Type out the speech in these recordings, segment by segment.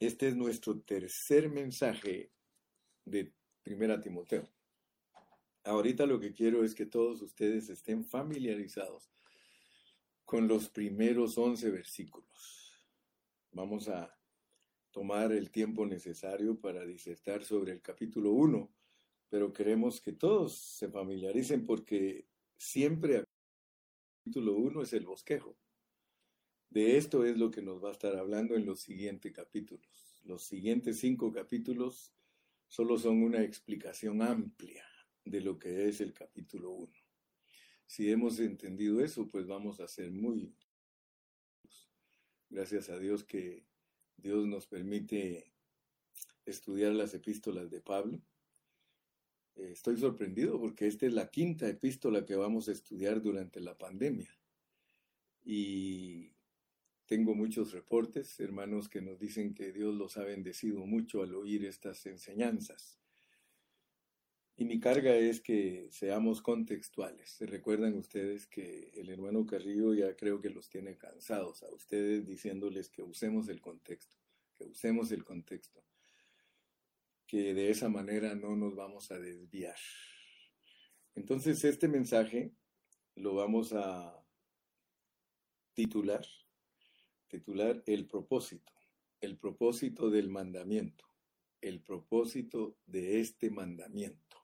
Este es nuestro tercer mensaje de Primera Timoteo. Ahorita lo que quiero es que todos ustedes estén familiarizados con los primeros once versículos. Vamos a tomar el tiempo necesario para disertar sobre el capítulo 1, pero queremos que todos se familiaricen porque siempre el capítulo 1 es el bosquejo. De esto es lo que nos va a estar hablando en los siguientes capítulos. Los siguientes cinco capítulos solo son una explicación amplia de lo que es el capítulo 1. Si hemos entendido eso, pues vamos a ser muy... Gracias a Dios que Dios nos permite estudiar las epístolas de Pablo. Eh, estoy sorprendido porque esta es la quinta epístola que vamos a estudiar durante la pandemia. Y tengo muchos reportes, hermanos, que nos dicen que Dios los ha bendecido mucho al oír estas enseñanzas. Y mi carga es que seamos contextuales. ¿Se recuerdan ustedes que el hermano Carrillo ya creo que los tiene cansados a ustedes diciéndoles que usemos el contexto, que usemos el contexto, que de esa manera no nos vamos a desviar. Entonces este mensaje lo vamos a titular titular El propósito, el propósito del mandamiento, el propósito de este mandamiento.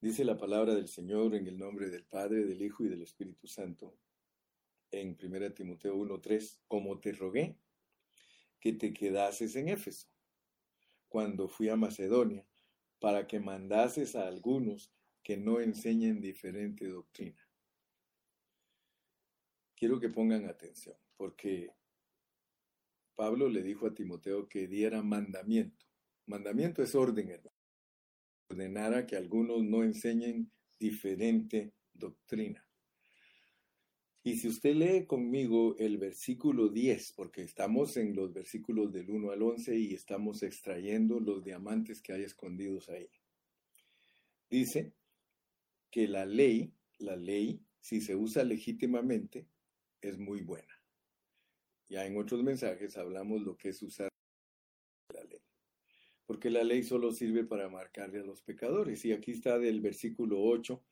Dice la palabra del Señor en el nombre del Padre, del Hijo y del Espíritu Santo en 1 Timoteo 1:3, como te rogué que te quedases en Éfeso cuando fui a Macedonia, para que mandases a algunos que no enseñen diferente doctrina. Quiero que pongan atención porque Pablo le dijo a Timoteo que diera mandamiento. Mandamiento es orden, hermano. Ordenara que algunos no enseñen diferente doctrina. Y si usted lee conmigo el versículo 10, porque estamos en los versículos del 1 al 11 y estamos extrayendo los diamantes que hay escondidos ahí. Dice que la ley, la ley, si se usa legítimamente, es muy buena. Ya en otros mensajes hablamos lo que es usar la ley. Porque la ley solo sirve para marcarle a los pecadores. Y aquí está del versículo 8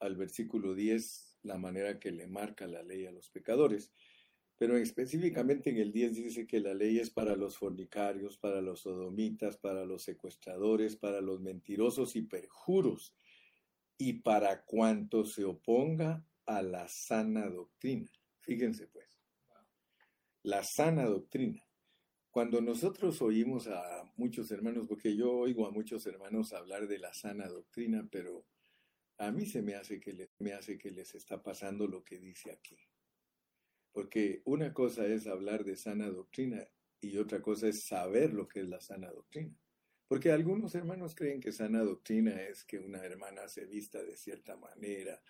al versículo 10 la manera que le marca la ley a los pecadores. Pero específicamente en el 10 dice que la ley es para los fornicarios, para los sodomitas, para los secuestradores, para los mentirosos y perjuros, y para cuanto se oponga a la sana doctrina. Fíjense pues la sana doctrina. Cuando nosotros oímos a muchos hermanos, porque yo oigo a muchos hermanos hablar de la sana doctrina, pero a mí se me hace que, me hace que les está pasando lo que dice aquí. Porque una cosa es hablar de sana doctrina y otra cosa es saber lo que es la sana doctrina. Porque algunos hermanos creen que sana doctrina es que una hermana se vista de cierta manera.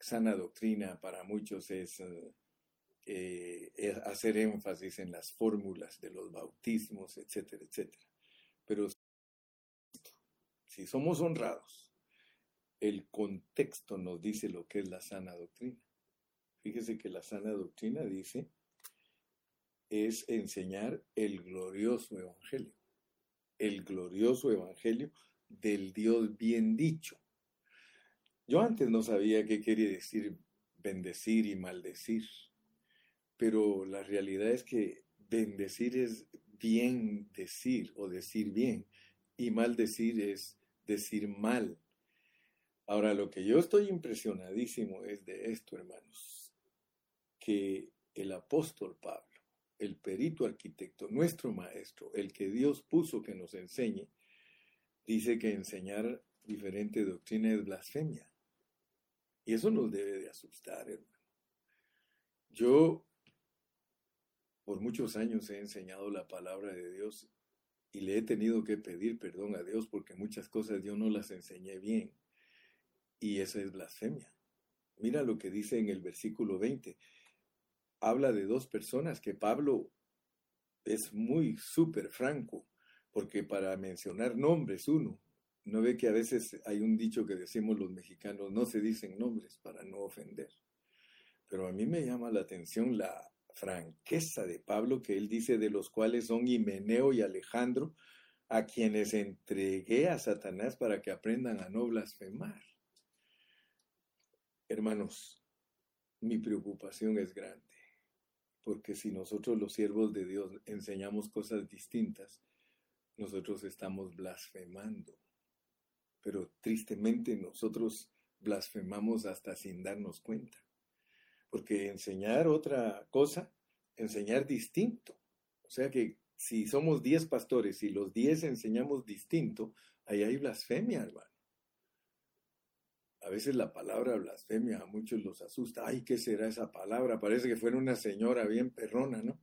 Sana doctrina para muchos es eh, eh, hacer énfasis en las fórmulas de los bautismos, etcétera, etcétera. Pero si somos honrados, el contexto nos dice lo que es la sana doctrina. Fíjese que la sana doctrina dice es enseñar el glorioso evangelio, el glorioso evangelio del Dios bien dicho. Yo antes no sabía qué quería decir bendecir y maldecir pero la realidad es que bendecir es bien decir o decir bien y maldecir es decir mal. Ahora, lo que yo estoy impresionadísimo es de esto, hermanos, que el apóstol Pablo, el perito arquitecto, nuestro maestro, el que Dios puso que nos enseñe, dice que enseñar diferente doctrina es blasfemia. Y eso nos debe de asustar, hermano. Yo por muchos años he enseñado la palabra de Dios y le he tenido que pedir perdón a Dios porque muchas cosas yo no las enseñé bien. Y eso es blasfemia. Mira lo que dice en el versículo 20. Habla de dos personas que Pablo es muy súper franco, porque para mencionar nombres uno, no ve que a veces hay un dicho que decimos los mexicanos, no se dicen nombres para no ofender. Pero a mí me llama la atención la franqueza de Pablo que él dice de los cuales son Himeneo y Alejandro, a quienes entregué a Satanás para que aprendan a no blasfemar. Hermanos, mi preocupación es grande, porque si nosotros los siervos de Dios enseñamos cosas distintas, nosotros estamos blasfemando. Pero tristemente nosotros blasfemamos hasta sin darnos cuenta. Porque enseñar otra cosa, enseñar distinto. O sea que si somos diez pastores y los diez enseñamos distinto, ahí hay blasfemia, hermano. A veces la palabra blasfemia a muchos los asusta. Ay, ¿qué será esa palabra? Parece que fuera una señora bien perrona, ¿no?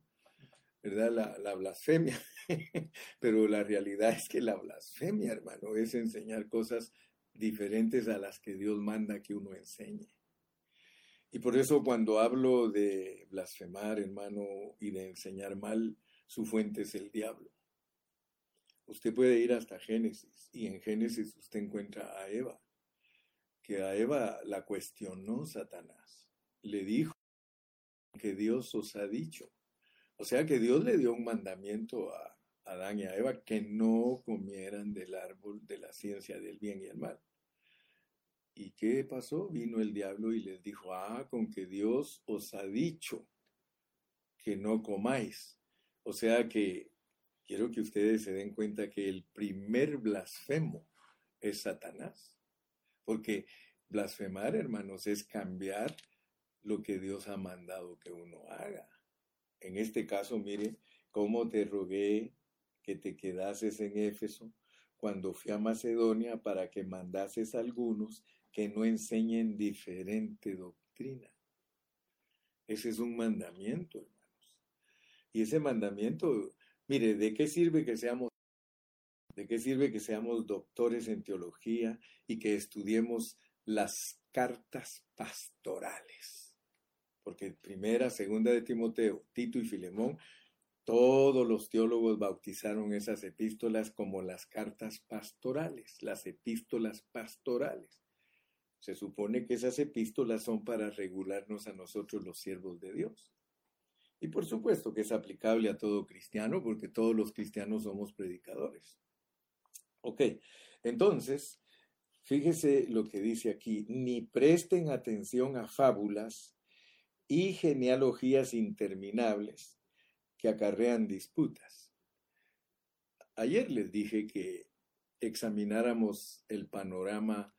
¿Verdad? La, la blasfemia. Pero la realidad es que la blasfemia, hermano, es enseñar cosas diferentes a las que Dios manda que uno enseñe. Y por eso cuando hablo de blasfemar, hermano, y de enseñar mal, su fuente es el diablo. Usted puede ir hasta Génesis y en Génesis usted encuentra a Eva, que a Eva la cuestionó Satanás. Le dijo que Dios os ha dicho. O sea que Dios le dio un mandamiento a Adán y a Eva que no comieran del árbol de la ciencia del bien y el mal. ¿Y qué pasó? Vino el diablo y les dijo, ah, con que Dios os ha dicho que no comáis. O sea que quiero que ustedes se den cuenta que el primer blasfemo es Satanás. Porque blasfemar, hermanos, es cambiar lo que Dios ha mandado que uno haga. En este caso, mire, cómo te rogué que te quedases en Éfeso cuando fui a Macedonia para que mandases algunos que no enseñen diferente doctrina. Ese es un mandamiento, hermanos. Y ese mandamiento, mire, ¿de qué sirve que seamos ¿De qué sirve que seamos doctores en teología y que estudiemos las cartas pastorales? Porque primera, segunda de Timoteo, Tito y Filemón, todos los teólogos bautizaron esas epístolas como las cartas pastorales, las epístolas pastorales. Se supone que esas epístolas son para regularnos a nosotros los siervos de Dios. Y por supuesto que es aplicable a todo cristiano, porque todos los cristianos somos predicadores. Ok, entonces, fíjese lo que dice aquí, ni presten atención a fábulas y genealogías interminables que acarrean disputas. Ayer les dije que examináramos el panorama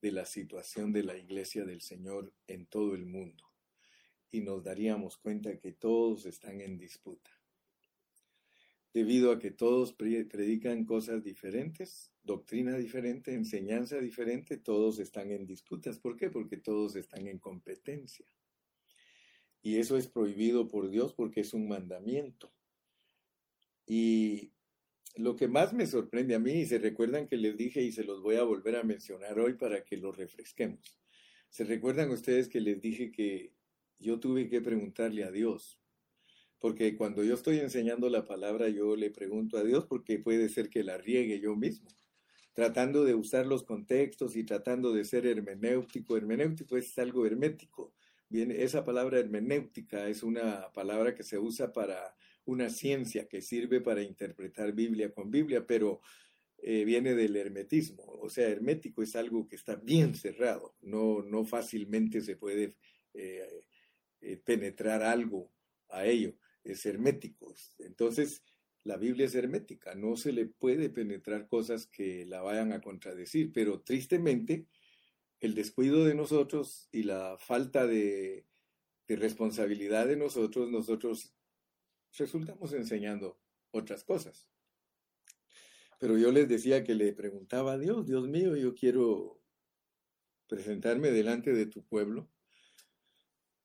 de la situación de la iglesia del Señor en todo el mundo y nos daríamos cuenta que todos están en disputa. Debido a que todos predican cosas diferentes, doctrina diferente, enseñanza diferente, todos están en disputas. ¿Por qué? Porque todos están en competencia. Y eso es prohibido por Dios porque es un mandamiento. Y lo que más me sorprende a mí, y se recuerdan que les dije y se los voy a volver a mencionar hoy para que lo refresquemos. ¿Se recuerdan ustedes que les dije que yo tuve que preguntarle a Dios? Porque cuando yo estoy enseñando la palabra, yo le pregunto a Dios porque puede ser que la riegue yo mismo, tratando de usar los contextos y tratando de ser hermenéutico. Hermenéutico es algo hermético. Bien, esa palabra hermenéutica es una palabra que se usa para una ciencia que sirve para interpretar Biblia con Biblia, pero eh, viene del hermetismo. O sea, hermético es algo que está bien cerrado, no, no fácilmente se puede eh, eh, penetrar algo a ello, es hermético. Entonces, la Biblia es hermética, no se le puede penetrar cosas que la vayan a contradecir, pero tristemente el descuido de nosotros y la falta de, de responsabilidad de nosotros, nosotros resultamos enseñando otras cosas. Pero yo les decía que le preguntaba a Dios, Dios mío, yo quiero presentarme delante de tu pueblo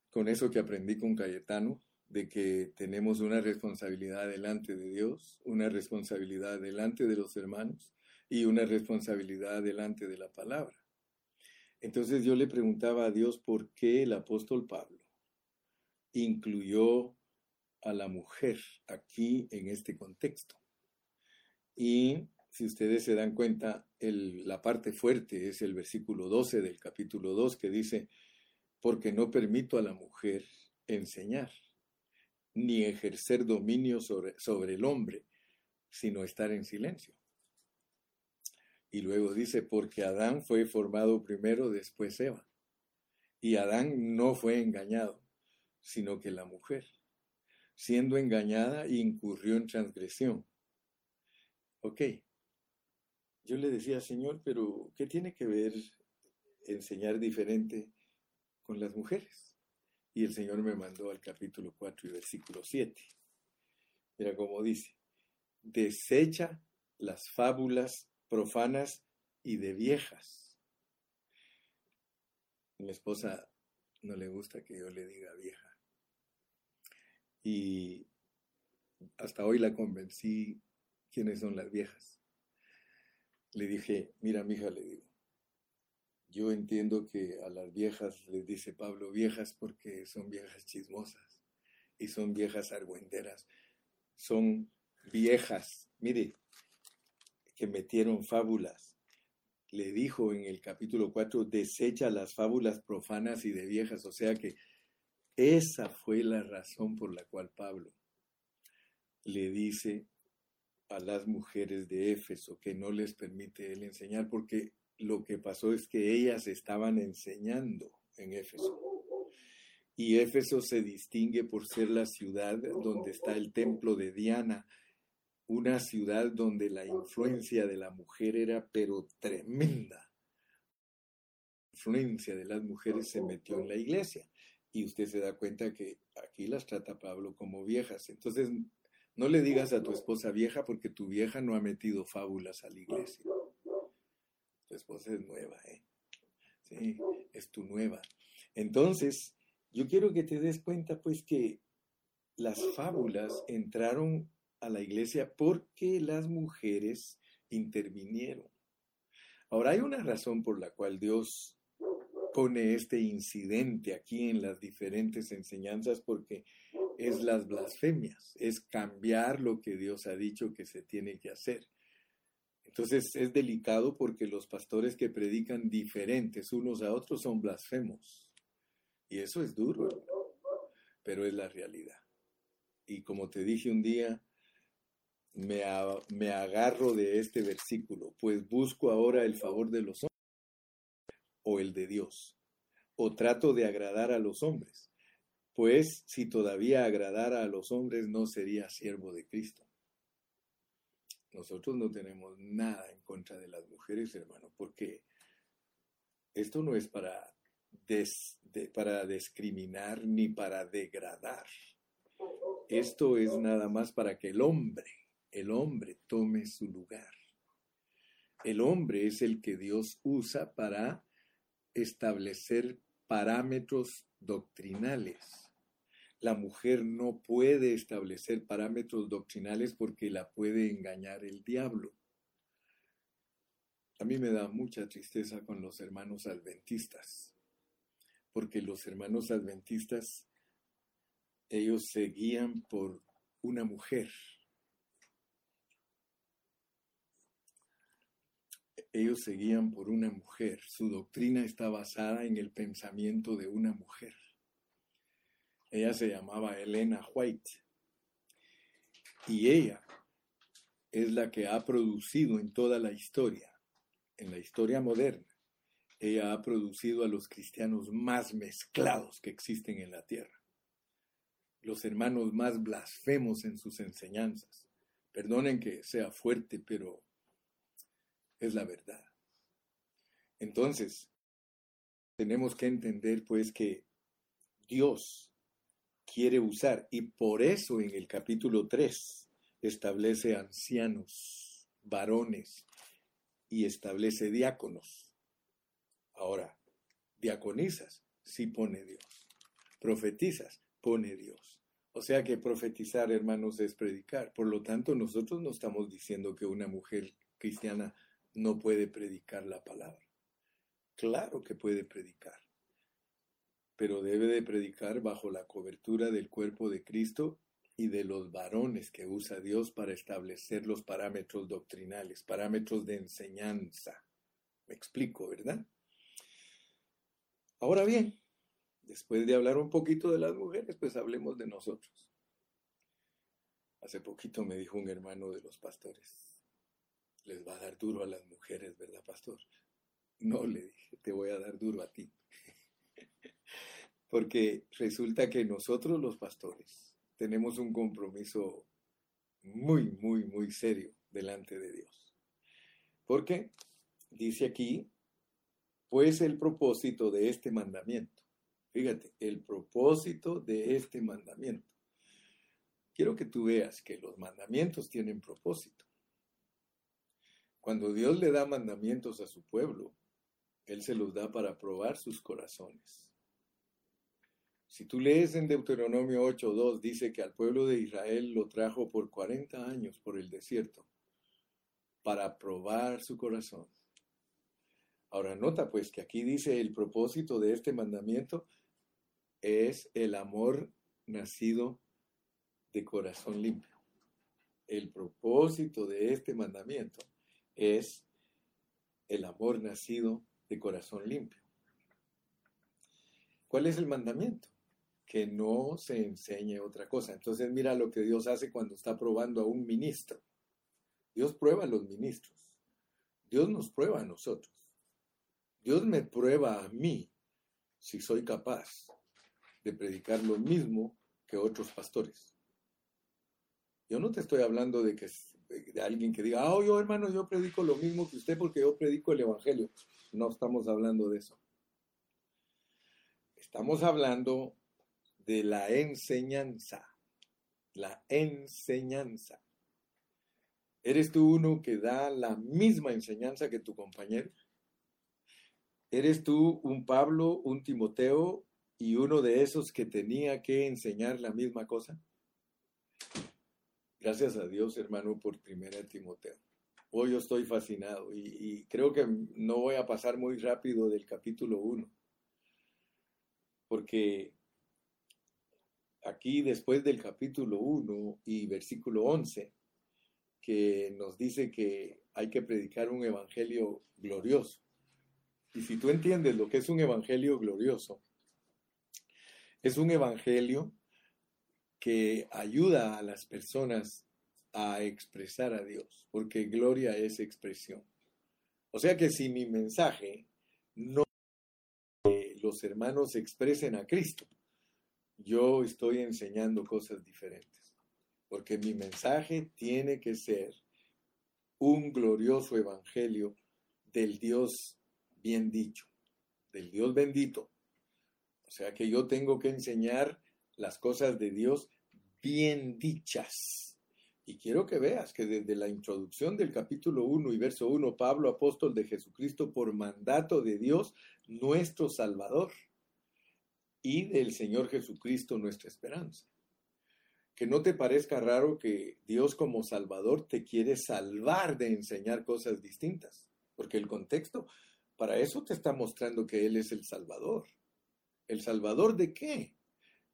con eso que aprendí con Cayetano, de que tenemos una responsabilidad delante de Dios, una responsabilidad delante de los hermanos y una responsabilidad delante de la palabra. Entonces yo le preguntaba a Dios por qué el apóstol Pablo incluyó a la mujer aquí en este contexto. Y si ustedes se dan cuenta, la parte fuerte es el versículo 12 del capítulo 2 que dice, porque no permito a la mujer enseñar. ni ejercer dominio sobre, sobre el hombre, sino estar en silencio. Y luego dice, porque Adán fue formado primero, después Eva. Y Adán no fue engañado, sino que la mujer, siendo engañada, incurrió en transgresión. Ok. Yo le decía, Señor, pero ¿qué tiene que ver enseñar diferente con las mujeres? Y el Señor me mandó al capítulo 4 y versículo 7. Mira cómo dice, desecha las fábulas profanas y de viejas. Mi esposa no le gusta que yo le diga vieja. Y hasta hoy la convencí quiénes son las viejas. Le dije, mira, mija, le digo, yo entiendo que a las viejas les dice Pablo viejas porque son viejas chismosas y son viejas argüenderas. Son viejas, mire, que metieron fábulas. Le dijo en el capítulo 4, desecha las fábulas profanas y de viejas. O sea que esa fue la razón por la cual Pablo le dice a las mujeres de Éfeso que no les permite él enseñar, porque lo que pasó es que ellas estaban enseñando en Éfeso. Y Éfeso se distingue por ser la ciudad donde está el templo de Diana, una ciudad donde la influencia de la mujer era pero tremenda. La influencia de las mujeres se metió en la iglesia y usted se da cuenta que aquí las trata Pablo como viejas. Entonces, no le digas a tu esposa vieja porque tu vieja no ha metido fábulas a la iglesia. Tu esposa es nueva, ¿eh? Sí, es tu nueva. Entonces, yo quiero que te des cuenta pues que las fábulas entraron a la iglesia porque las mujeres intervinieron. Ahora hay una razón por la cual Dios pone este incidente aquí en las diferentes enseñanzas porque es las blasfemias, es cambiar lo que Dios ha dicho que se tiene que hacer. Entonces es delicado porque los pastores que predican diferentes unos a otros son blasfemos. Y eso es duro, pero es la realidad. Y como te dije un día, me, me agarro de este versículo, pues busco ahora el favor de los hombres o el de Dios, o trato de agradar a los hombres, pues si todavía agradara a los hombres no sería siervo de Cristo. Nosotros no tenemos nada en contra de las mujeres, hermano, porque esto no es para, para discriminar ni para degradar. Esto es nada más para que el hombre el hombre tome su lugar. El hombre es el que Dios usa para establecer parámetros doctrinales. La mujer no puede establecer parámetros doctrinales porque la puede engañar el diablo. A mí me da mucha tristeza con los hermanos adventistas, porque los hermanos adventistas, ellos se guían por una mujer Ellos seguían por una mujer. Su doctrina está basada en el pensamiento de una mujer. Ella se llamaba Elena White. Y ella es la que ha producido en toda la historia, en la historia moderna, ella ha producido a los cristianos más mezclados que existen en la tierra. Los hermanos más blasfemos en sus enseñanzas. Perdonen que sea fuerte, pero es la verdad. Entonces, tenemos que entender pues que Dios quiere usar y por eso en el capítulo 3 establece ancianos, varones y establece diáconos. Ahora, diaconizas, sí pone Dios. Profetizas, pone Dios. O sea que profetizar, hermanos, es predicar. Por lo tanto, nosotros no estamos diciendo que una mujer cristiana no puede predicar la palabra. Claro que puede predicar, pero debe de predicar bajo la cobertura del cuerpo de Cristo y de los varones que usa Dios para establecer los parámetros doctrinales, parámetros de enseñanza. Me explico, ¿verdad? Ahora bien, después de hablar un poquito de las mujeres, pues hablemos de nosotros. Hace poquito me dijo un hermano de los pastores, les va a dar duro a las mujeres, ¿verdad, pastor? No, le dije, te voy a dar duro a ti. Porque resulta que nosotros los pastores tenemos un compromiso muy, muy, muy serio delante de Dios. Porque dice aquí, pues el propósito de este mandamiento. Fíjate, el propósito de este mandamiento. Quiero que tú veas que los mandamientos tienen propósito. Cuando Dios le da mandamientos a su pueblo, Él se los da para probar sus corazones. Si tú lees en Deuteronomio 8.2, dice que al pueblo de Israel lo trajo por 40 años por el desierto para probar su corazón. Ahora nota pues que aquí dice el propósito de este mandamiento es el amor nacido de corazón limpio. El propósito de este mandamiento es el amor nacido de corazón limpio. ¿Cuál es el mandamiento? Que no se enseñe otra cosa. Entonces mira lo que Dios hace cuando está probando a un ministro. Dios prueba a los ministros. Dios nos prueba a nosotros. Dios me prueba a mí si soy capaz de predicar lo mismo que otros pastores. Yo no te estoy hablando de que de alguien que diga, oh, yo hermano, yo predico lo mismo que usted porque yo predico el Evangelio. No estamos hablando de eso. Estamos hablando de la enseñanza. La enseñanza. ¿Eres tú uno que da la misma enseñanza que tu compañero? ¿Eres tú un Pablo, un Timoteo y uno de esos que tenía que enseñar la misma cosa? Gracias a Dios, hermano, por primera Timoteo. Hoy yo estoy fascinado y, creo que no voy a pasar muy rápido del capítulo 1, porque aquí después del capítulo 1 y versículo 11, que nos dice que hay que predicar un evangelio glorioso. Y si tú entiendes lo que es un evangelio glorioso, es un evangelio que ayuda a las personas a expresar a Dios, porque gloria es expresión. O sea que si mi mensaje no que los hermanos expresen a Cristo, yo estoy enseñando cosas diferentes, porque mi mensaje tiene que ser un glorioso evangelio del Dios bien dicho, del Dios bendito. O sea que yo tengo que enseñar las cosas de Dios bien dichas. Y quiero que veas que desde la introducción del capítulo 1 y verso 1, Pablo, apóstol de Jesucristo, por mandato de Dios, nuestro Salvador, y del Señor Jesucristo, nuestra esperanza. Que no te parezca raro que Dios como Salvador te quiere salvar de enseñar cosas distintas, porque el contexto para eso te está mostrando que Él es el Salvador. ¿El Salvador de qué?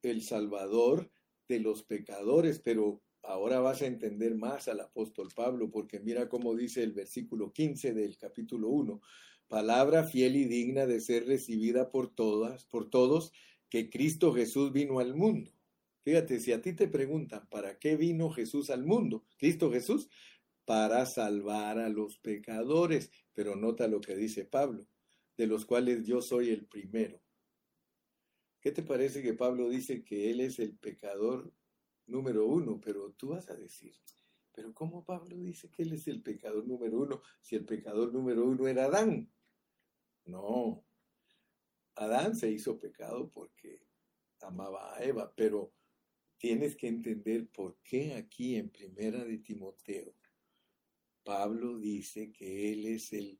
El Salvador de los pecadores, pero ahora vas a entender más al apóstol Pablo, porque mira cómo dice el versículo 15 del capítulo 1, palabra fiel y digna de ser recibida por todas, por todos, que Cristo Jesús vino al mundo. Fíjate, si a ti te preguntan, ¿para qué vino Jesús al mundo? Cristo Jesús, para salvar a los pecadores. Pero nota lo que dice Pablo, de los cuales yo soy el primero. ¿Qué te parece que Pablo dice que él es el pecador número uno? Pero tú vas a decir, pero ¿cómo Pablo dice que él es el pecador número uno si el pecador número uno era Adán? No, Adán se hizo pecado porque amaba a Eva, pero tienes que entender por qué aquí en Primera de Timoteo Pablo dice que él es el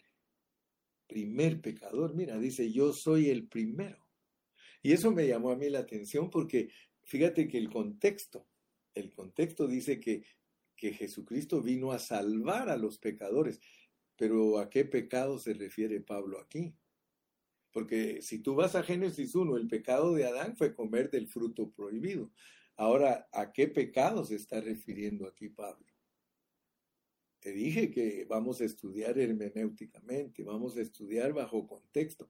primer pecador. Mira, dice, yo soy el primero. Y eso me llamó a mí la atención porque fíjate que el contexto, el contexto dice que, que Jesucristo vino a salvar a los pecadores. Pero ¿a qué pecado se refiere Pablo aquí? Porque si tú vas a Génesis 1, el pecado de Adán fue comer del fruto prohibido. Ahora, ¿a qué pecado se está refiriendo aquí Pablo? Te dije que vamos a estudiar hermenéuticamente, vamos a estudiar bajo contexto.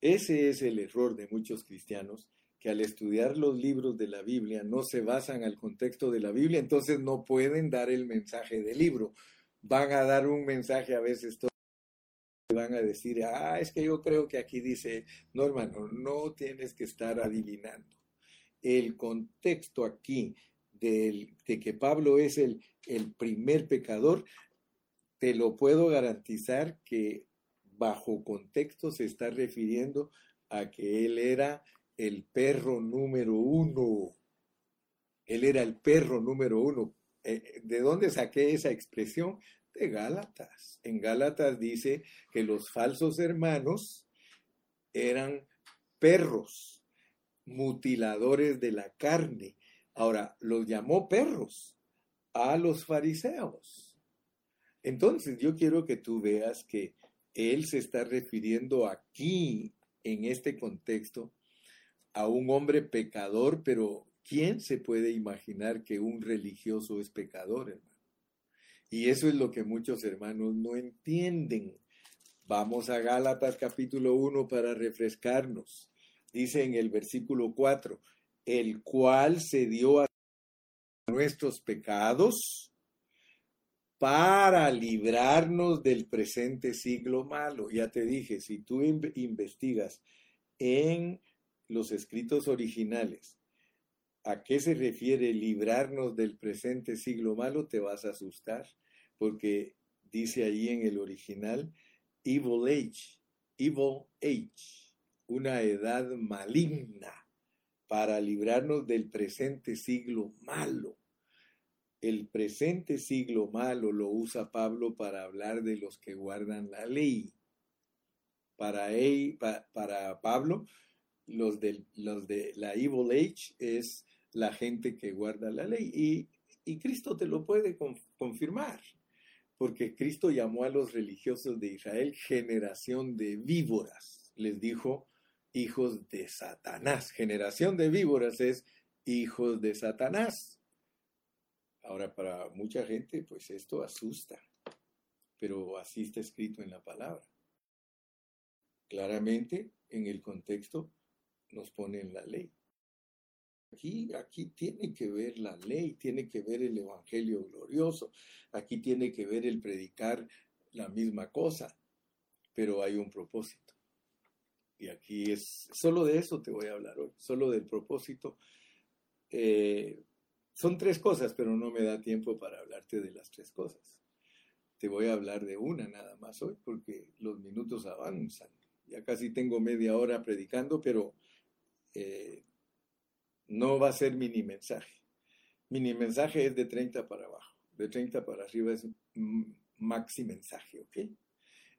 Ese es el error de muchos cristianos que al estudiar los libros de la Biblia no se basan al contexto de la Biblia, entonces no pueden dar el mensaje del libro. Van a dar un mensaje a veces todo van a decir, ah, es que yo creo que aquí dice, no hermano, no tienes que estar adivinando. El contexto aquí de que Pablo es el, el primer pecador, te lo puedo garantizar que bajo contexto se está refiriendo a que él era el perro número uno. Él era el perro número uno. Eh, ¿De dónde saqué esa expresión? De Gálatas. En Gálatas dice que los falsos hermanos eran perros, mutiladores de la carne. Ahora, los llamó perros a los fariseos. Entonces, yo quiero que tú veas que él se está refiriendo aquí, en este contexto, a un hombre pecador, pero ¿quién se puede imaginar que un religioso es pecador, hermano? Y eso es lo que muchos hermanos no entienden. Vamos a Gálatas capítulo 1 para refrescarnos. Dice en el versículo 4, el cual se dio a nuestros pecados para librarnos del presente siglo malo. Ya te dije, si tú investigas en los escritos originales a qué se refiere librarnos del presente siglo malo, te vas a asustar, porque dice ahí en el original, evil age, evil age, una edad maligna para librarnos del presente siglo malo. El presente siglo malo lo usa Pablo para hablar de los que guardan la ley. Para, él, para Pablo, los de, los de la Evil Age es la gente que guarda la ley. Y, y Cristo te lo puede confirmar, porque Cristo llamó a los religiosos de Israel generación de víboras. Les dijo hijos de Satanás. Generación de víboras es hijos de Satanás. Ahora, para mucha gente, pues esto asusta, pero así está escrito en la palabra. Claramente, en el contexto, nos pone en la ley. Aquí, aquí tiene que ver la ley, tiene que ver el Evangelio glorioso, aquí tiene que ver el predicar la misma cosa, pero hay un propósito. Y aquí es, solo de eso te voy a hablar hoy, solo del propósito. Eh, son tres cosas, pero no me da tiempo para hablarte de las tres cosas. Te voy a hablar de una nada más hoy, porque los minutos avanzan. Ya casi tengo media hora predicando, pero eh, no va a ser mini mensaje. Mini mensaje es de 30 para abajo, de 30 para arriba es maxi mensaje, ¿ok?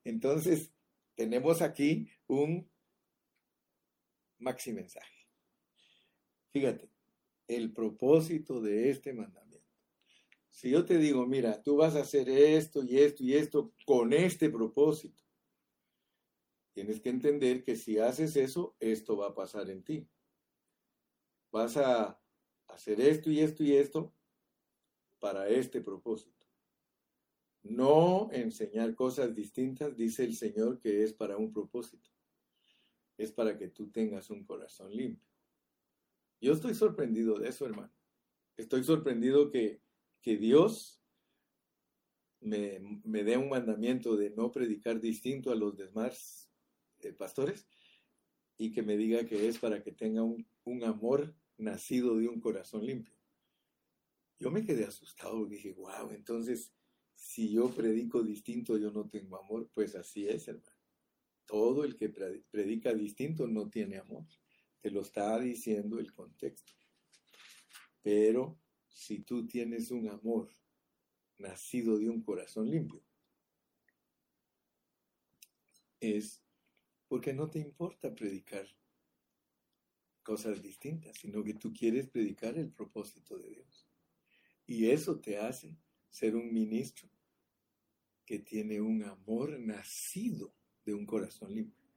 Entonces, tenemos aquí un maxi mensaje. Fíjate, el propósito de este mandamiento. Si yo te digo, mira, tú vas a hacer esto y esto y esto con este propósito, Tienes que entender que si haces eso, esto va a pasar en ti. Vas a hacer esto y esto y esto para este propósito. No enseñar cosas distintas, dice el Señor, que es para un propósito. Es para que tú tengas un corazón limpio. Yo estoy sorprendido de eso, hermano. Estoy sorprendido que, que Dios me, me dé un mandamiento de no predicar distinto a los demás eh, pastores y que me diga que es para que tenga un, un amor nacido de un corazón limpio. Yo me quedé asustado, dije, wow, entonces si yo predico distinto, yo no tengo amor, pues así es, hermano. Todo el que predica distinto no tiene amor. Te lo está diciendo el contexto. Pero si tú tienes un amor nacido de un corazón limpio, es porque no te importa predicar cosas distintas, sino que tú quieres predicar el propósito de Dios. Y eso te hace ser un ministro que tiene un amor nacido de un corazón limpio.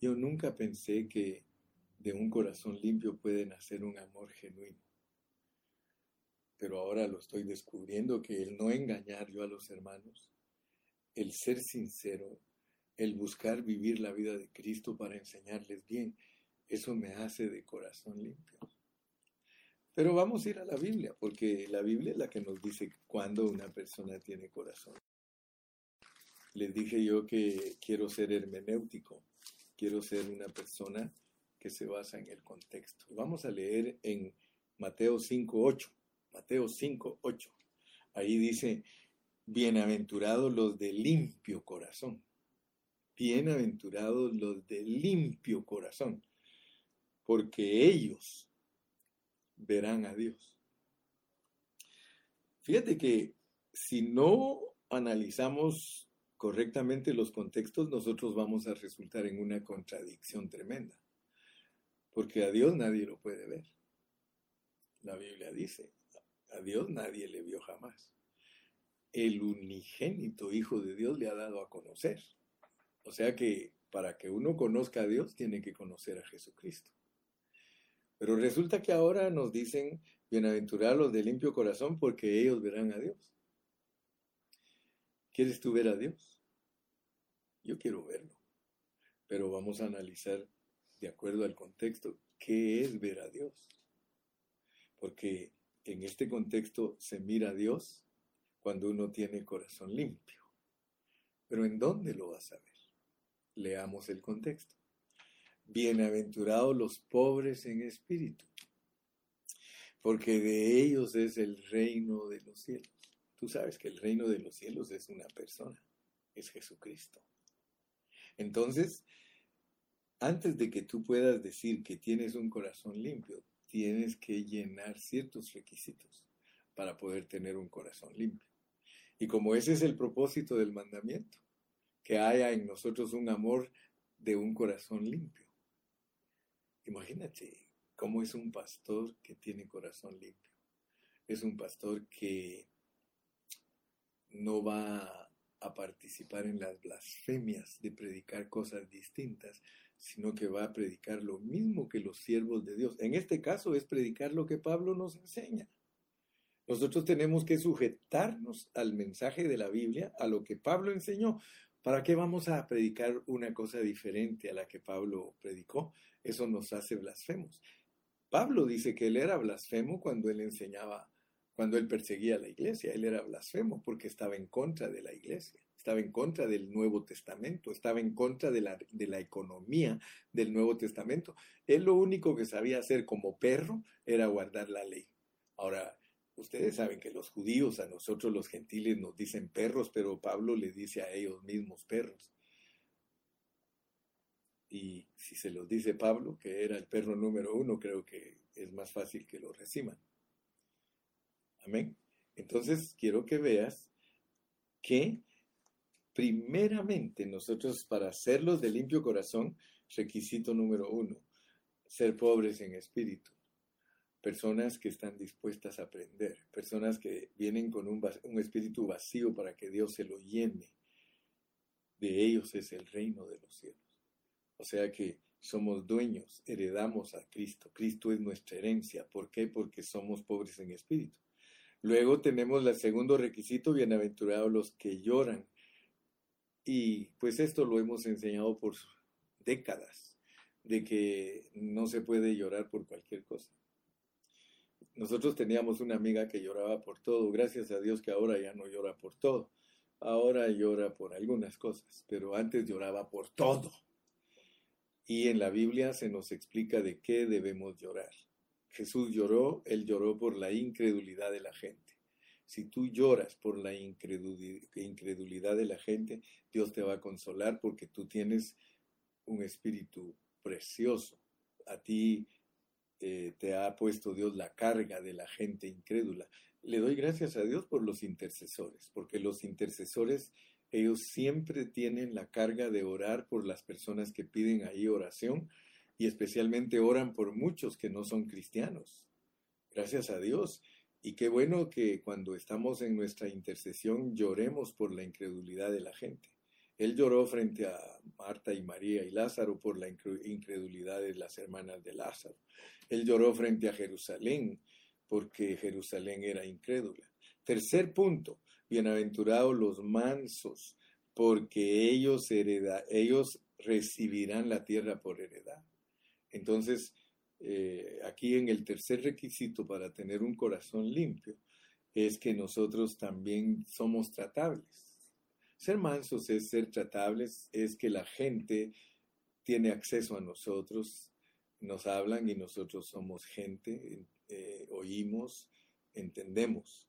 Yo nunca pensé que de un corazón limpio puede nacer un amor genuino. Pero ahora lo estoy descubriendo que el no engañar yo a los hermanos, el ser sincero, el buscar vivir la vida de Cristo para enseñarles bien. Eso me hace de corazón limpio. Pero vamos a ir a la Biblia, porque la Biblia es la que nos dice cuándo una persona tiene corazón. Les dije yo que quiero ser hermenéutico, quiero ser una persona que se basa en el contexto. Vamos a leer en Mateo 5.8. Mateo 5.8. Ahí dice, bienaventurados los de limpio corazón. Bienaventurados los de limpio corazón, porque ellos verán a Dios. Fíjate que si no analizamos correctamente los contextos, nosotros vamos a resultar en una contradicción tremenda, porque a Dios nadie lo puede ver. La Biblia dice, a Dios nadie le vio jamás. El unigénito Hijo de Dios le ha dado a conocer. O sea que para que uno conozca a Dios tiene que conocer a Jesucristo. Pero resulta que ahora nos dicen, bienaventurados de limpio corazón, porque ellos verán a Dios. ¿Quieres tú ver a Dios? Yo quiero verlo. Pero vamos a analizar, de acuerdo al contexto, qué es ver a Dios. Porque en este contexto se mira a Dios cuando uno tiene corazón limpio. Pero ¿en dónde lo vas a ver? Leamos el contexto. Bienaventurados los pobres en espíritu, porque de ellos es el reino de los cielos. Tú sabes que el reino de los cielos es una persona, es Jesucristo. Entonces, antes de que tú puedas decir que tienes un corazón limpio, tienes que llenar ciertos requisitos para poder tener un corazón limpio. Y como ese es el propósito del mandamiento, que haya en nosotros un amor de un corazón limpio. Imagínate cómo es un pastor que tiene corazón limpio. Es un pastor que no va a participar en las blasfemias de predicar cosas distintas, sino que va a predicar lo mismo que los siervos de Dios. En este caso es predicar lo que Pablo nos enseña. Nosotros tenemos que sujetarnos al mensaje de la Biblia, a lo que Pablo enseñó. ¿Para qué vamos a predicar una cosa diferente a la que Pablo predicó? Eso nos hace blasfemos. Pablo dice que él era blasfemo cuando él enseñaba, cuando él perseguía a la iglesia. Él era blasfemo porque estaba en contra de la iglesia, estaba en contra del Nuevo Testamento, estaba en contra de la, de la economía del Nuevo Testamento. Él lo único que sabía hacer como perro era guardar la ley. Ahora, Ustedes saben que los judíos, a nosotros los gentiles nos dicen perros, pero Pablo le dice a ellos mismos perros. Y si se los dice Pablo, que era el perro número uno, creo que es más fácil que lo reciban. Amén. Entonces, quiero que veas que primeramente nosotros para hacerlos de limpio corazón, requisito número uno, ser pobres en espíritu personas que están dispuestas a aprender, personas que vienen con un, espíritu vacío para que Dios se lo llene. De ellos es el reino de los cielos. O sea que somos dueños, heredamos a Cristo. Cristo es nuestra herencia. ¿Por qué? Porque somos pobres en espíritu. Luego tenemos el segundo requisito, bienaventurados los que lloran. Y pues esto lo hemos enseñado por décadas, de que no se puede llorar por cualquier cosa. Nosotros teníamos una amiga que lloraba por todo, gracias a Dios que ahora ya no llora por todo. Ahora llora por algunas cosas, pero antes lloraba por todo. Y en la Biblia se nos explica de qué debemos llorar. Jesús lloró, él lloró por la incredulidad de la gente. Si tú lloras por la incredulidad de la gente, Dios te va a consolar porque tú tienes un espíritu precioso. A ti eh, te ha puesto Dios la carga de la gente incrédula. Le doy gracias a Dios por los intercesores, porque los intercesores, ellos siempre tienen la carga de orar por las personas que piden ahí oración y especialmente oran por muchos que no son cristianos. Gracias a Dios. Y qué bueno que cuando estamos en nuestra intercesión lloremos por la incredulidad de la gente. Él lloró frente a Marta y María y Lázaro por la incredulidad de las hermanas de Lázaro. Él lloró frente a Jerusalén porque Jerusalén era incrédula. Tercer punto, bienaventurados los mansos, porque ellos, hereda, ellos recibirán la tierra por heredad. Entonces, eh, aquí en el tercer requisito para tener un corazón limpio es que nosotros también somos tratables. Ser mansos es ser tratables, es que la gente tiene acceso a nosotros, nos hablan y nosotros somos gente, eh, oímos, entendemos.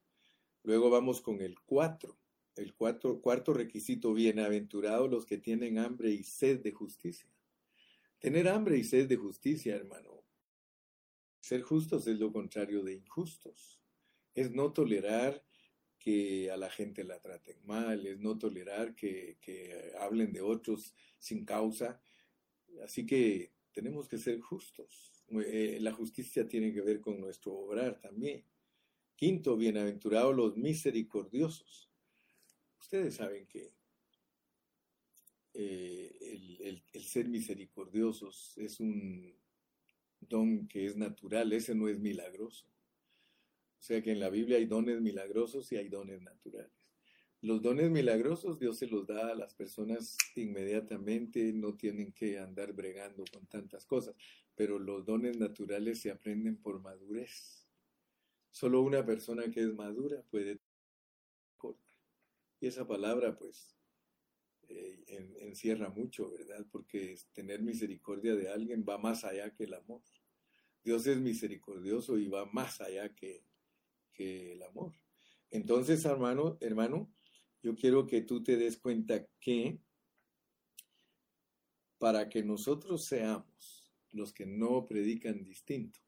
Luego vamos con el cuatro. El cuarto requisito, bienaventurados los que tienen hambre y sed de justicia. Tener hambre y sed de justicia, hermano. Ser justos es lo contrario de injustos. Es no tolerar que a la gente la traten mal, es no tolerar que, hablen de otros sin causa. Así que tenemos que ser justos. Eh, la justicia tiene que ver con nuestro obrar también. Quinto, bienaventurados los misericordiosos. Ustedes saben que eh, el, ser misericordiosos es un don que es natural, ese no es milagroso. O sea que en la Biblia hay dones milagrosos y hay dones naturales. Los dones milagrosos Dios se los da a las personas inmediatamente, no tienen que andar bregando con tantas cosas, pero los dones naturales se aprenden por madurez. Solo una persona que es madura puede y esa palabra pues eh, encierra mucho, ¿verdad? Porque tener misericordia de alguien va más allá que el amor. Dios es misericordioso y va más allá que, que el amor. Entonces, hermano, hermano, yo quiero que tú te des cuenta que para que nosotros seamos los que no predican distinto,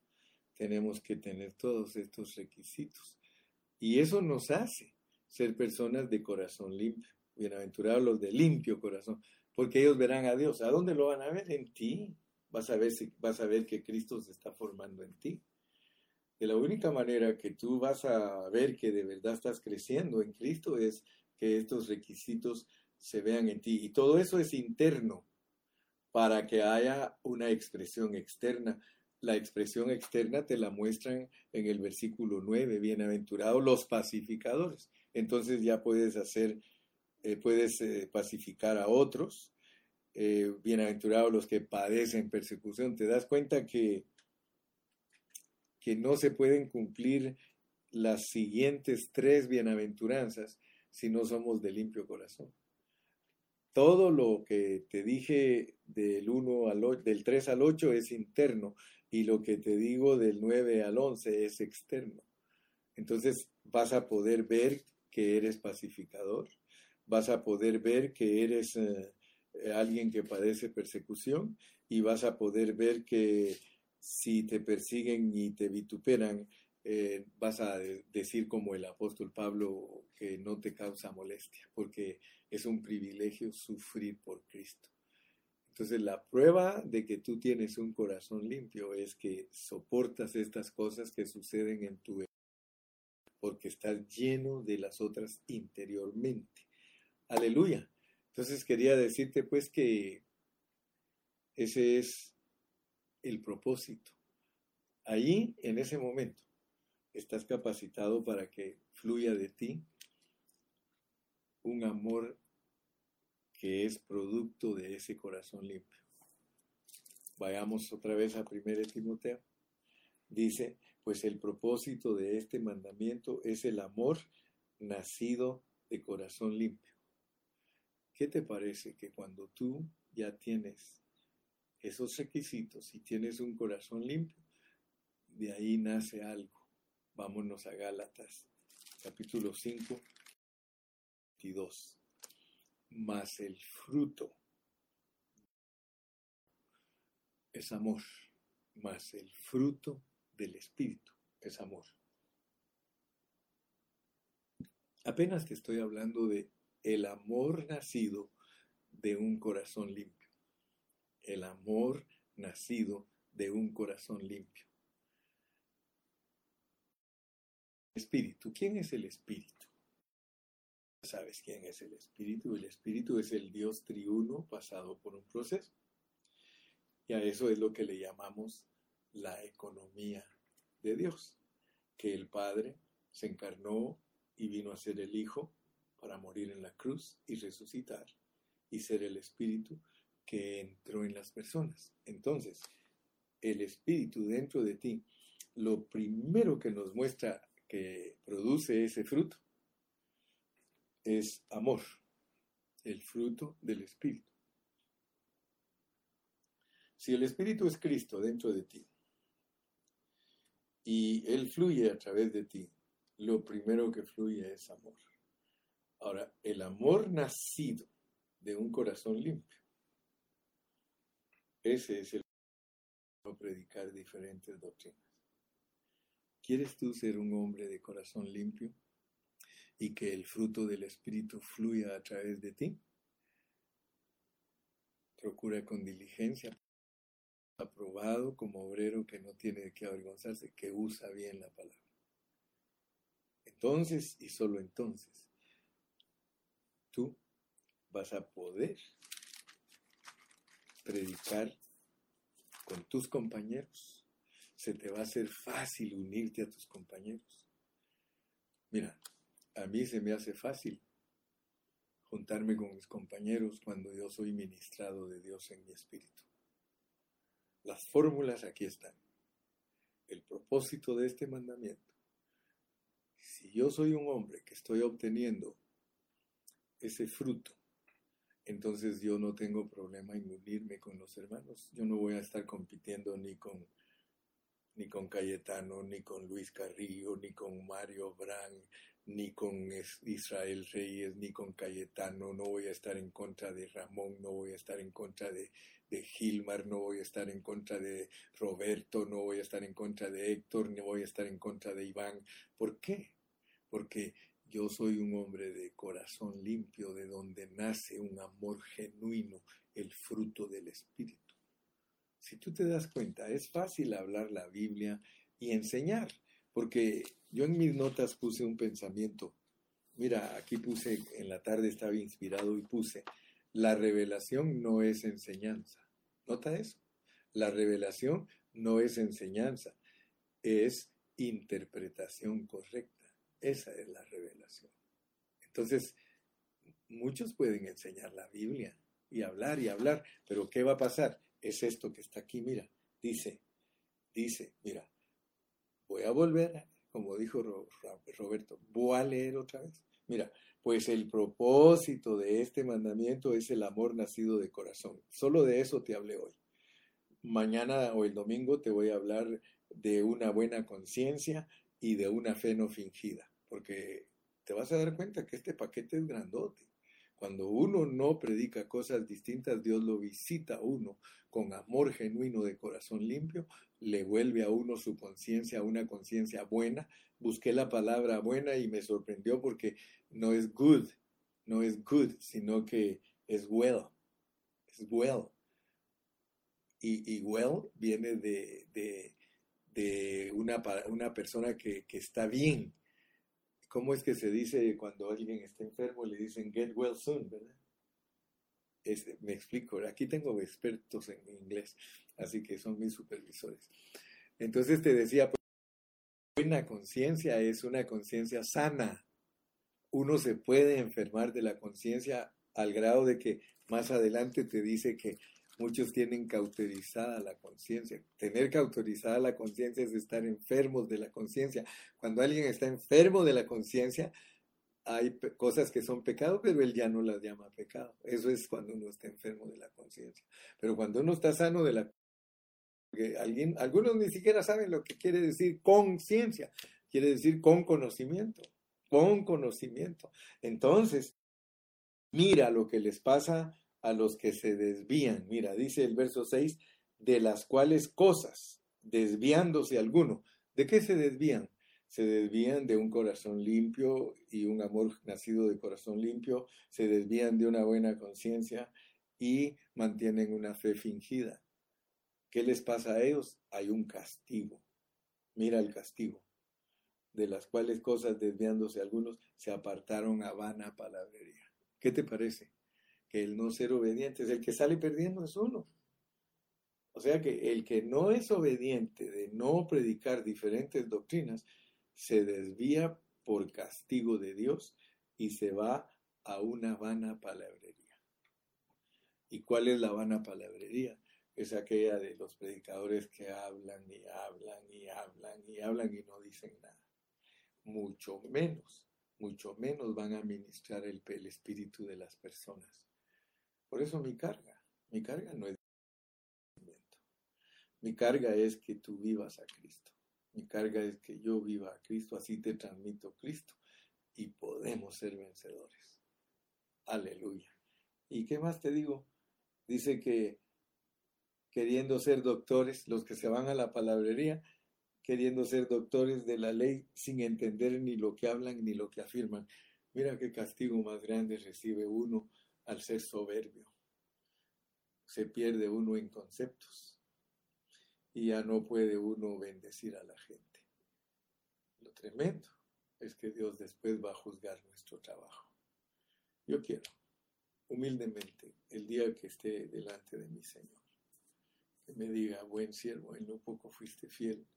tenemos que tener todos estos requisitos. Y eso nos hace ser personas de corazón limpio. Bienaventurados los de limpio corazón, porque ellos verán a Dios. ¿A dónde lo van a ver? En ti. Vas a ver, vas a ver que Cristo se está formando en ti. De la única manera que tú vas a ver que de verdad estás creciendo en Cristo es que estos requisitos se vean en ti. Y todo eso es interno para que haya una expresión externa. La expresión externa te la muestran en el versículo 9, bienaventurados los pacificadores. Entonces ya puedes hacer, eh, puedes eh, pacificar a otros. Eh, bienaventurados los que padecen persecución. Te das cuenta que, que no se pueden cumplir las siguientes tres bienaventuranzas si no somos de limpio corazón. Todo lo que te dije del, 1 al del 3 al 8 es interno y lo que te digo del 9 al 11 es externo. Entonces vas a poder ver que eres pacificador, vas a poder ver que eres eh, alguien que padece persecución y vas a poder ver que si te persiguen y te vituperan, eh, vas a decir como el apóstol Pablo que no te causa molestia, porque es un privilegio sufrir por Cristo. Entonces la prueba de que tú tienes un corazón limpio es que soportas estas cosas que suceden en tu vida, porque estás lleno de las otras interiormente. Aleluya. Entonces quería decirte pues que ese es el propósito. Ahí, en ese momento, estás capacitado para que fluya de ti un amor que es producto de ese corazón limpio. Vayamos otra vez a 1 Timoteo. Dice, pues el propósito de este mandamiento es el amor nacido de corazón limpio. ¿Qué te parece que cuando tú ya tienes esos requisitos y tienes un corazón limpio, de ahí nace algo? Vámonos a Gálatas, capítulo 5, 22. Mas el fruto es amor, mas el fruto del Espíritu es amor. Apenas te estoy hablando de el amor nacido de un corazón limpio. El amor nacido de un corazón limpio. Espíritu. ¿Quién es el Espíritu? ¿Sabes quién es el Espíritu? El Espíritu es el Dios triuno pasado por un proceso. Y a eso es lo que le llamamos la economía de Dios, que el Padre se encarnó y vino a ser el Hijo para morir en la cruz y resucitar y ser el Espíritu que entró en las personas. Entonces, el Espíritu dentro de ti, lo primero que nos muestra que produce ese fruto es amor, el fruto del Espíritu. Si el Espíritu es Cristo dentro de ti y Él fluye a través de ti, lo primero que fluye es amor. Ahora, el amor nacido de un corazón limpio, ese es el predicar diferentes doctrinas. ¿Quieres tú ser un hombre de corazón limpio y que el fruto del Espíritu fluya a través de ti? Procura con diligencia, aprobado como obrero que no tiene de qué avergonzarse, que usa bien la palabra. Entonces y solo entonces, tú vas a poder predicar con tus compañeros. Se te va a hacer fácil unirte a tus compañeros. Mira, a mí se me hace fácil juntarme con mis compañeros cuando yo soy ministrado de Dios en mi espíritu. Las fórmulas aquí están. El propósito de este mandamiento. Si yo soy un hombre que estoy obteniendo ese fruto entonces yo no tengo problema en unirme con los hermanos. Yo no voy a estar compitiendo ni con ni con Cayetano, ni con Luis Carrillo, ni con Mario Brand, ni con Israel Reyes, ni con Cayetano, no voy a estar en contra de Ramón, no voy a estar en contra de, de Gilmar, no voy a estar en contra de Roberto, no voy a estar en contra de Héctor, no voy a estar en contra de Iván. ¿Por qué? Porque yo soy un hombre de corazón limpio, de donde nace un amor genuino, el fruto del Espíritu. Si tú te das cuenta, es fácil hablar la Biblia y enseñar, porque yo en mis notas puse un pensamiento. Mira, aquí puse, en la tarde estaba inspirado y puse, la revelación no es enseñanza. ¿Nota eso? La revelación no es enseñanza, es interpretación correcta. Esa es la revelación. Entonces, muchos pueden enseñar la Biblia y hablar y hablar, pero ¿qué va a pasar? Es esto que está aquí, mira, dice, dice, mira, voy a volver, como dijo Roberto, voy a leer otra vez. Mira, pues el propósito de este mandamiento es el amor nacido de corazón. Solo de eso te hablé hoy. Mañana o el domingo te voy a hablar de una buena conciencia y de una fe no fingida porque te vas a dar cuenta que este paquete es grandote. Cuando uno no predica cosas distintas, Dios lo visita a uno con amor genuino de corazón limpio, le vuelve a uno su conciencia, una conciencia buena. Busqué la palabra buena y me sorprendió porque no es good, no es good, sino que es well, es well. Y, well viene de, una, persona que está bien, ¿Cómo es que se dice cuando alguien está enfermo? Le dicen get well soon, ¿verdad? Me explico, aquí tengo expertos en inglés, así que son mis supervisores. Entonces te decía, pues, buena conciencia es una conciencia sana. Uno se puede enfermar de la conciencia al grado de que más adelante te dice que Muchos tienen cauterizada la conciencia. Tener cauterizada la conciencia es estar enfermos de la conciencia. Cuando alguien está enfermo de la conciencia, hay cosas que son pecado, pero él ya no las llama pecado. Eso es cuando uno está enfermo de la conciencia. Pero cuando uno está sano de la alguien, algunos ni siquiera saben lo que quiere decir conciencia. Quiere decir con conocimiento. Con conocimiento. Entonces, mira lo que les pasa a los que se desvían. Mira, dice el verso 6, de las cuales cosas, desviándose alguno. ¿De qué se desvían? Se desvían de un corazón limpio y un amor nacido de corazón limpio, se desvían de una buena conciencia y mantienen una fe fingida. ¿Qué les pasa a ellos? Hay un castigo. Mira el castigo. De las cuales cosas desviándose algunos se apartaron a vana palabrería. ¿Qué te parece? Que el no ser obediente. Es el que sale perdiendo es uno. O sea que el que no es obediente de no predicar diferentes doctrinas, se desvía por castigo de Dios y se va a una vana palabrería. ¿Y cuál es la vana palabrería? es aquella de los predicadores que hablan y hablan y hablan y hablan y no dicen nada. Mucho menos, mucho menos van a ministrar el, el espíritu de las personas. Por eso mi carga, mi carga no es mi carga es que tú vivas a Cristo. Mi carga es que yo viva a Cristo, así te transmito Cristo y podemos ser vencedores. Aleluya. ¿Y qué más te digo? Dice que queriendo ser doctores, los que se van a la palabrería, queriendo ser doctores de la ley sin entender ni lo que hablan ni lo que afirman. Mira qué castigo más grande recibe uno al ser soberbio. Se pierde uno en conceptos y ya no puede uno bendecir a la gente. Lo tremendo es que Dios después va a juzgar nuestro trabajo. Yo quiero, humildemente, el día que esté delante de mi Señor, que me diga, buen siervo, en lo poco fuiste fiel,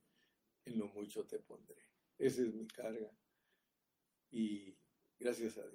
en lo mucho te pondré. Esa es mi carga y gracias a Dios.